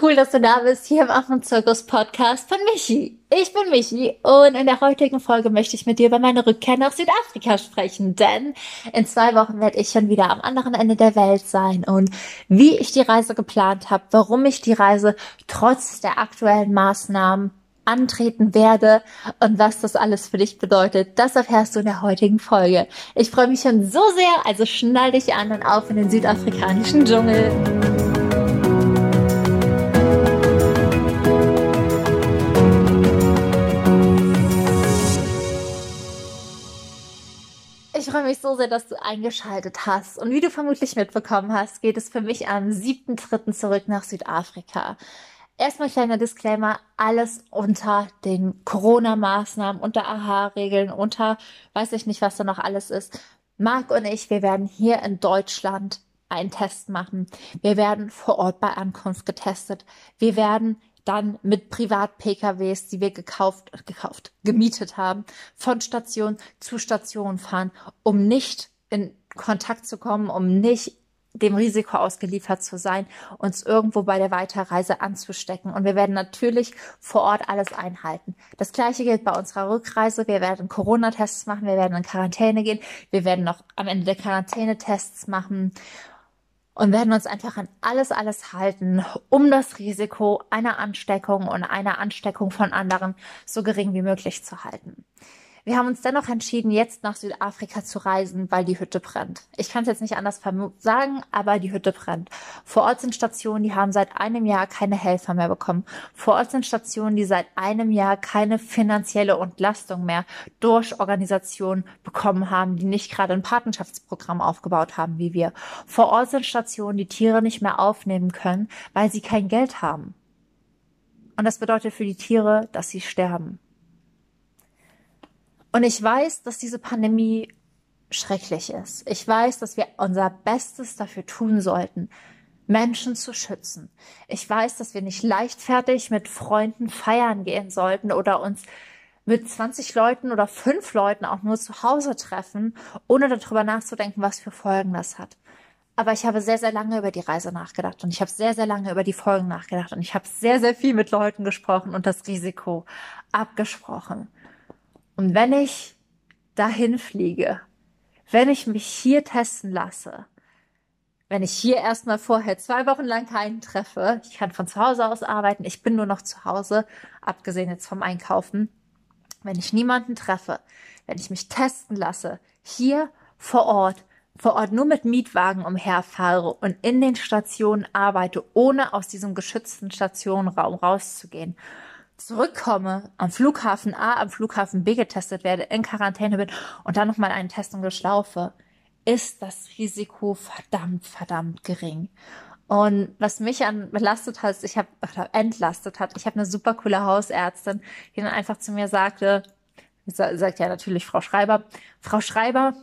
Cool, dass du da bist hier im Affenzirkus Podcast von Michi. Ich bin Michi und in der heutigen Folge möchte ich mit dir über meine Rückkehr nach Südafrika sprechen, denn in zwei Wochen werde ich schon wieder am anderen Ende der Welt sein und wie ich die Reise geplant habe, warum ich die Reise trotz der aktuellen Maßnahmen antreten werde und was das alles für dich bedeutet, das erfährst du in der heutigen Folge. Ich freue mich schon so sehr, also schnall dich an und auf in den südafrikanischen Dschungel. Freue mich so sehr, dass du eingeschaltet hast. Und wie du vermutlich mitbekommen hast, geht es für mich am 7.3. zurück nach Südafrika. Erstmal kleiner Disclaimer, alles unter den Corona-Maßnahmen, unter AHA-Regeln, unter weiß ich nicht, was da noch alles ist. Marc und ich, wir werden hier in Deutschland einen Test machen. Wir werden vor Ort bei Ankunft getestet. Wir werden dann mit Privat-PKWs, die wir gekauft, gekauft, gemietet haben, von Station zu Station fahren, um nicht in Kontakt zu kommen, um nicht dem Risiko ausgeliefert zu sein, uns irgendwo bei der Weiterreise anzustecken. Und wir werden natürlich vor Ort alles einhalten. Das gleiche gilt bei unserer Rückreise. Wir werden Corona-Tests machen, wir werden in Quarantäne gehen, wir werden noch am Ende der Quarantäne Tests machen und werden uns einfach an alles, alles halten, um das Risiko einer Ansteckung und einer Ansteckung von anderen so gering wie möglich zu halten. Wir haben uns dennoch entschieden, jetzt nach Südafrika zu reisen, weil die Hütte brennt. Ich kann es jetzt nicht anders sagen, aber die Hütte brennt. Vor Ort sind Stationen, die haben seit einem Jahr keine Helfer mehr bekommen. Vor Ort sind Stationen, die seit einem Jahr keine finanzielle Entlastung mehr durch Organisationen bekommen haben, die nicht gerade ein Patenschaftsprogramm aufgebaut haben wie wir. Vor Ort sind Stationen, die Tiere nicht mehr aufnehmen können, weil sie kein Geld haben. Und das bedeutet für die Tiere, dass sie sterben. Und ich weiß, dass diese Pandemie schrecklich ist. Ich weiß, dass wir unser Bestes dafür tun sollten, Menschen zu schützen. Ich weiß, dass wir nicht leichtfertig mit Freunden feiern gehen sollten oder uns mit 20 Leuten oder fünf Leuten auch nur zu Hause treffen, ohne darüber nachzudenken, was für Folgen das hat. Aber ich habe sehr, sehr lange über die Reise nachgedacht und ich habe sehr, sehr lange über die Folgen nachgedacht und ich habe sehr, sehr viel mit Leuten gesprochen und das Risiko abgesprochen. Und wenn ich dahin fliege, wenn ich mich hier testen lasse, wenn ich hier erstmal vorher zwei Wochen lang keinen treffe, ich kann von zu Hause aus arbeiten, ich bin nur noch zu Hause, abgesehen jetzt vom Einkaufen, wenn ich niemanden treffe, wenn ich mich testen lasse, hier vor Ort, vor Ort nur mit Mietwagen umherfahre und in den Stationen arbeite, ohne aus diesem geschützten Stationenraum rauszugehen zurückkomme, am Flughafen A, am Flughafen B getestet werde, in Quarantäne bin und dann nochmal einen Test und geschlaufe, ist das Risiko verdammt, verdammt gering. Und was mich an belastet hat, ich habe entlastet hat, ich habe eine super coole Hausärztin, die dann einfach zu mir sagte, sagt ja natürlich Frau Schreiber, Frau Schreiber,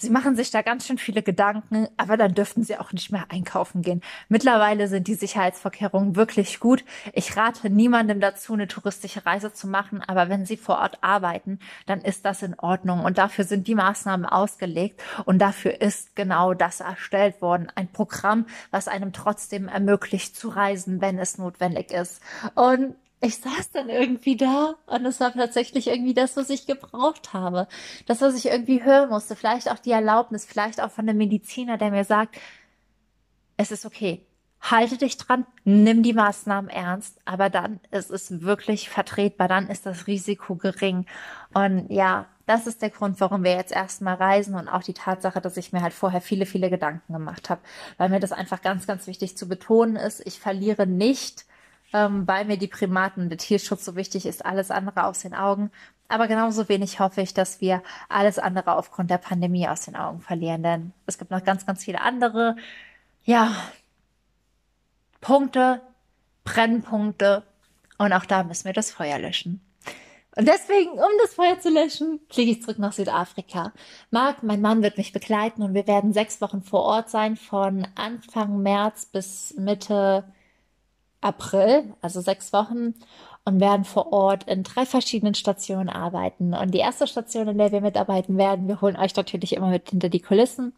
Sie machen sich da ganz schön viele Gedanken, aber dann dürften sie auch nicht mehr einkaufen gehen. Mittlerweile sind die Sicherheitsvorkehrungen wirklich gut. Ich rate niemandem dazu, eine touristische Reise zu machen, aber wenn sie vor Ort arbeiten, dann ist das in Ordnung und dafür sind die Maßnahmen ausgelegt und dafür ist genau das erstellt worden. Ein Programm, was einem trotzdem ermöglicht zu reisen, wenn es notwendig ist. Und ich saß dann irgendwie da und es war tatsächlich irgendwie das, was ich gebraucht habe. Das, was ich irgendwie hören musste. Vielleicht auch die Erlaubnis, vielleicht auch von einem Mediziner, der mir sagt, es ist okay. Halte dich dran, nimm die Maßnahmen ernst, aber dann ist es wirklich vertretbar, dann ist das Risiko gering. Und ja, das ist der Grund, warum wir jetzt erstmal reisen und auch die Tatsache, dass ich mir halt vorher viele, viele Gedanken gemacht habe, weil mir das einfach ganz, ganz wichtig zu betonen ist. Ich verliere nicht ähm, weil mir die Primaten und der Tierschutz so wichtig ist, alles andere aus den Augen. Aber genauso wenig hoffe ich, dass wir alles andere aufgrund der Pandemie aus den Augen verlieren, denn es gibt noch ganz, ganz viele andere, ja, Punkte, Brennpunkte und auch da müssen wir das Feuer löschen. Und deswegen, um das Feuer zu löschen, fliege ich zurück nach Südafrika. Marc, mein Mann, wird mich begleiten und wir werden sechs Wochen vor Ort sein, von Anfang März bis Mitte April, also sechs Wochen. Und werden vor Ort in drei verschiedenen Stationen arbeiten. Und die erste Station, in der wir mitarbeiten werden, wir holen euch natürlich immer mit hinter die Kulissen,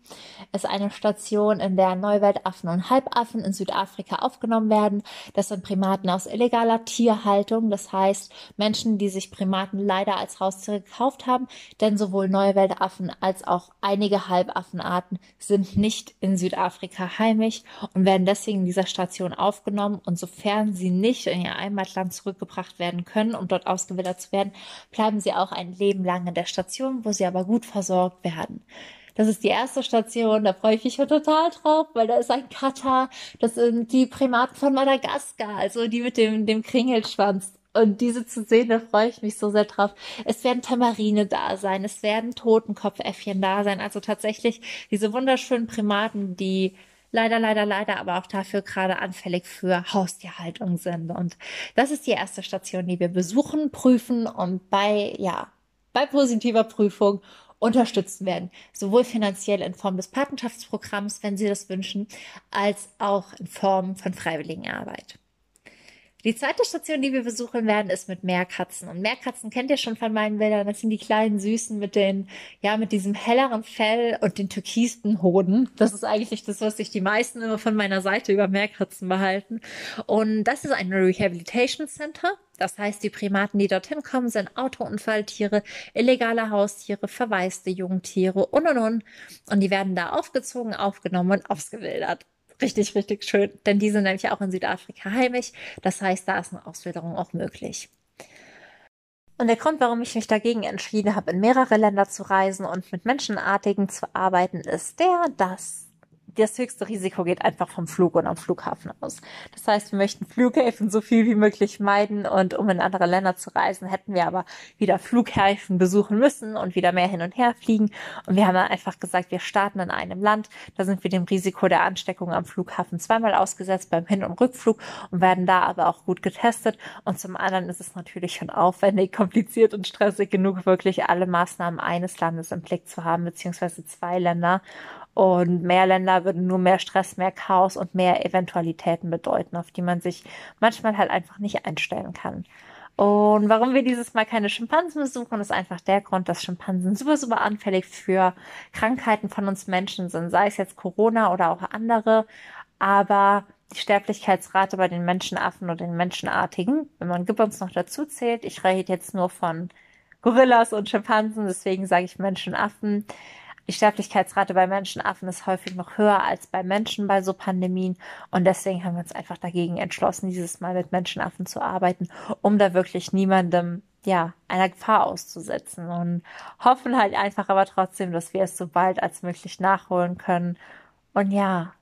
ist eine Station, in der Neuweltaffen und Halbaffen in Südafrika aufgenommen werden. Das sind Primaten aus illegaler Tierhaltung, das heißt Menschen, die sich Primaten leider als Haustiere gekauft haben, denn sowohl Neuweltaffen als auch einige Halbaffenarten sind nicht in Südafrika heimisch und werden deswegen in dieser Station aufgenommen und sofern sie nicht in ihr Heimatland zurückgebracht werden können, um dort ausgewildert zu werden, bleiben sie auch ein Leben lang in der Station, wo sie aber gut versorgt werden. Das ist die erste Station, da freue ich mich schon total drauf, weil da ist ein Katar, das sind die Primaten von Madagaskar, also die mit dem, dem Kringelschwanz. Und diese zu sehen, da freue ich mich so sehr drauf. Es werden Tamarine da sein, es werden Totenkopfäffchen da sein. Also tatsächlich diese wunderschönen Primaten, die leider, leider, leider aber auch dafür gerade anfällig für Haustierhaltung sind. Und das ist die erste Station, die wir besuchen, prüfen und bei, ja, bei positiver Prüfung unterstützen werden. Sowohl finanziell in Form des Patenschaftsprogramms, wenn Sie das wünschen, als auch in Form von Freiwilligenarbeit. Die zweite Station, die wir besuchen werden, ist mit Meerkatzen. Und Meerkatzen kennt ihr schon von meinen Bildern. Das sind die kleinen Süßen mit den, ja, mit diesem helleren Fell und den türkisten Hoden. Das ist eigentlich das, was sich die meisten immer von meiner Seite über Meerkatzen behalten. Und das ist ein Rehabilitation Center. Das heißt, die Primaten, die dorthin kommen, sind Autounfalltiere, illegale Haustiere, verwaiste Jungtiere und und und. Und die werden da aufgezogen, aufgenommen und ausgewildert richtig, richtig schön, denn die sind nämlich auch in Südafrika heimisch. Das heißt, da ist eine Auswilderung auch möglich. Und der Grund, warum ich mich dagegen entschieden habe, in mehrere Länder zu reisen und mit Menschenartigen zu arbeiten, ist der, dass das höchste Risiko geht einfach vom Flug und am Flughafen aus. Das heißt, wir möchten Flughäfen so viel wie möglich meiden und um in andere Länder zu reisen, hätten wir aber wieder Flughäfen besuchen müssen und wieder mehr hin und her fliegen. Und wir haben dann einfach gesagt, wir starten in einem Land, da sind wir dem Risiko der Ansteckung am Flughafen zweimal ausgesetzt beim Hin- und Rückflug und werden da aber auch gut getestet. Und zum anderen ist es natürlich schon aufwendig, kompliziert und stressig genug, wirklich alle Maßnahmen eines Landes im Blick zu haben, beziehungsweise zwei Länder. Und mehr Länder würden nur mehr Stress, mehr Chaos und mehr Eventualitäten bedeuten, auf die man sich manchmal halt einfach nicht einstellen kann. Und warum wir dieses Mal keine Schimpansen besuchen, ist einfach der Grund, dass Schimpansen super, super anfällig für Krankheiten von uns Menschen sind, sei es jetzt Corona oder auch andere. Aber die Sterblichkeitsrate bei den Menschenaffen oder den Menschenartigen, wenn man Gibbons noch dazu zählt, ich rede jetzt nur von Gorillas und Schimpansen, deswegen sage ich Menschenaffen, die Sterblichkeitsrate bei Menschenaffen ist häufig noch höher als bei Menschen bei so Pandemien. Und deswegen haben wir uns einfach dagegen entschlossen, dieses Mal mit Menschenaffen zu arbeiten, um da wirklich niemandem, ja, einer Gefahr auszusetzen. Und hoffen halt einfach aber trotzdem, dass wir es so bald als möglich nachholen können. Und ja,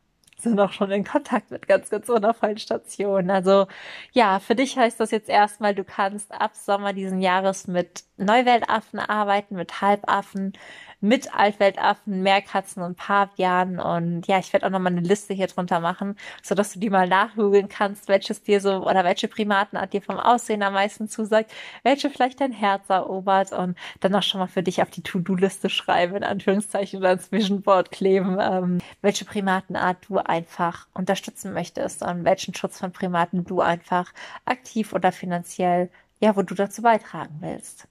sind auch schon in Kontakt mit ganz, ganz wundervollen Stationen. Also ja, für dich heißt das jetzt erstmal, du kannst ab Sommer diesen Jahres mit Neuweltaffen arbeiten, mit Halbaffen, mit Altweltaffen, Meerkatzen und Pavianen. Und ja, ich werde auch nochmal eine Liste hier drunter machen, so dass du die mal nachgoogeln kannst, welches dir so oder welche Primatenart dir vom Aussehen am meisten zusagt, welche vielleicht dein Herz erobert und dann auch schon mal für dich auf die To-Do-Liste schreiben, in Anführungszeichen, oder ins Vision Board kleben, ähm, welche Primatenart du einfach unterstützen möchtest und welchen Schutz von Primaten du einfach aktiv oder finanziell, ja, wo du dazu beitragen willst.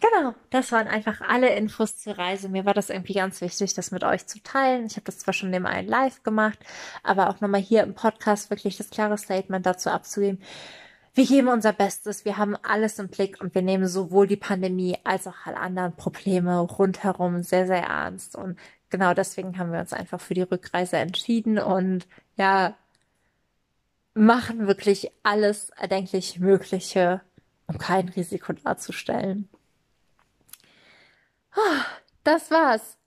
Genau, das waren einfach alle Infos zur Reise. Mir war das irgendwie ganz wichtig, das mit euch zu teilen. Ich habe das zwar schon dem einen live gemacht, aber auch nochmal hier im Podcast wirklich das klare Statement dazu abzugeben. Wir geben unser Bestes, wir haben alles im Blick und wir nehmen sowohl die Pandemie als auch alle anderen Probleme rundherum sehr, sehr ernst. Und genau deswegen haben wir uns einfach für die Rückreise entschieden und ja, machen wirklich alles erdenklich Mögliche, um kein Risiko darzustellen. Das war's.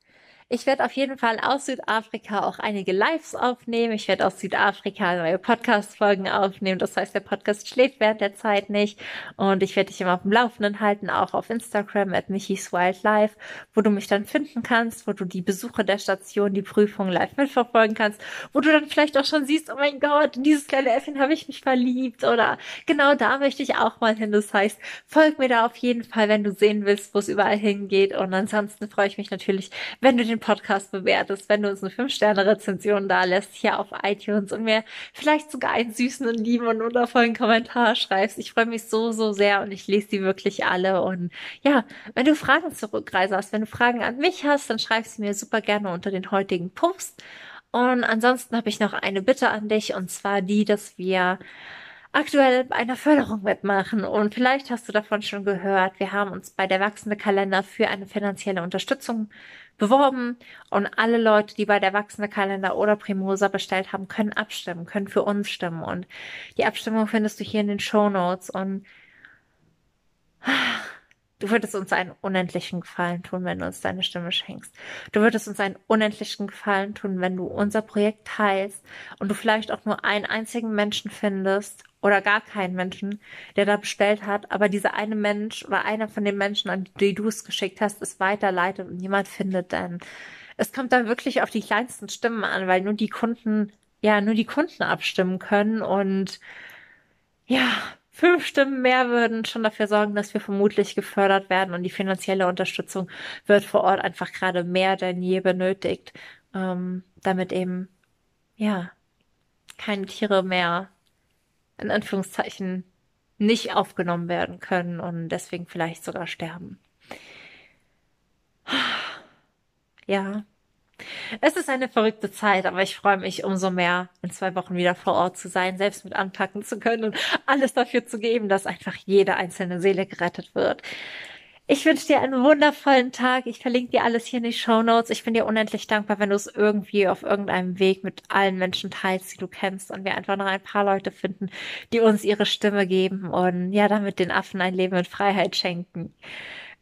Ich werde auf jeden Fall aus Südafrika auch einige Lives aufnehmen. Ich werde aus Südafrika neue Podcast-Folgen aufnehmen. Das heißt, der Podcast schläft während der Zeit nicht. Und ich werde dich immer auf dem Laufenden halten, auch auf Instagram at Michis Wildlife, wo du mich dann finden kannst, wo du die Besuche der Station, die Prüfung live mitverfolgen kannst, wo du dann vielleicht auch schon siehst, oh mein Gott, in dieses kleine Äffchen habe ich mich verliebt oder genau da möchte ich auch mal hin. Das heißt, folg mir da auf jeden Fall, wenn du sehen willst, wo es überall hingeht. Und ansonsten freue ich mich natürlich, wenn du den Podcast bewertest, wenn du uns eine 5-Sterne-Rezension da lässt hier auf iTunes und mir vielleicht sogar einen süßen und lieben und wundervollen Kommentar schreibst. Ich freue mich so, so sehr und ich lese die wirklich alle. Und ja, wenn du Fragen zur Rückreise hast, wenn du Fragen an mich hast, dann schreib sie mir super gerne unter den heutigen Post. Und ansonsten habe ich noch eine Bitte an dich und zwar die, dass wir aktuell bei einer Förderung mitmachen. Und vielleicht hast du davon schon gehört. Wir haben uns bei der wachsende Kalender für eine finanzielle Unterstützung beworben. Und alle Leute, die bei der wachsende Kalender oder Primosa bestellt haben, können abstimmen, können für uns stimmen. Und die Abstimmung findest du hier in den Show Notes. Und Du würdest uns einen unendlichen Gefallen tun, wenn du uns deine Stimme schenkst. Du würdest uns einen unendlichen Gefallen tun, wenn du unser Projekt teilst und du vielleicht auch nur einen einzigen Menschen findest oder gar keinen Menschen, der da bestellt hat, aber dieser eine Mensch oder einer von den Menschen, an die du es geschickt hast, es weiterleitet und niemand findet dann. Es kommt dann wirklich auf die kleinsten Stimmen an, weil nur die Kunden, ja, nur die Kunden abstimmen können und ja, fünf Stimmen mehr würden schon dafür sorgen, dass wir vermutlich gefördert werden und die finanzielle Unterstützung wird vor Ort einfach gerade mehr denn je benötigt, ähm, damit eben, ja, keine Tiere mehr in Anführungszeichen nicht aufgenommen werden können und deswegen vielleicht sogar sterben. Ja, es ist eine verrückte Zeit, aber ich freue mich umso mehr, in zwei Wochen wieder vor Ort zu sein, selbst mit anpacken zu können und alles dafür zu geben, dass einfach jede einzelne Seele gerettet wird. Ich wünsche dir einen wundervollen Tag. Ich verlinke dir alles hier in die Show Notes. Ich bin dir unendlich dankbar, wenn du es irgendwie auf irgendeinem Weg mit allen Menschen teilst, die du kennst und wir einfach noch ein paar Leute finden, die uns ihre Stimme geben und ja, damit den Affen ein Leben in Freiheit schenken.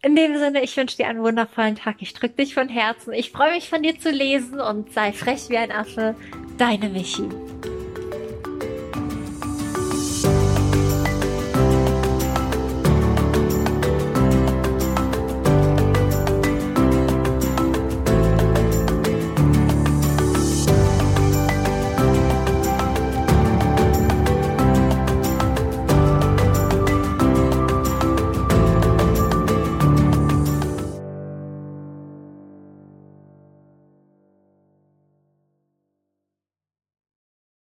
In dem Sinne, ich wünsche dir einen wundervollen Tag. Ich drücke dich von Herzen. Ich freue mich von dir zu lesen und sei frech wie ein Affe. Deine Michi.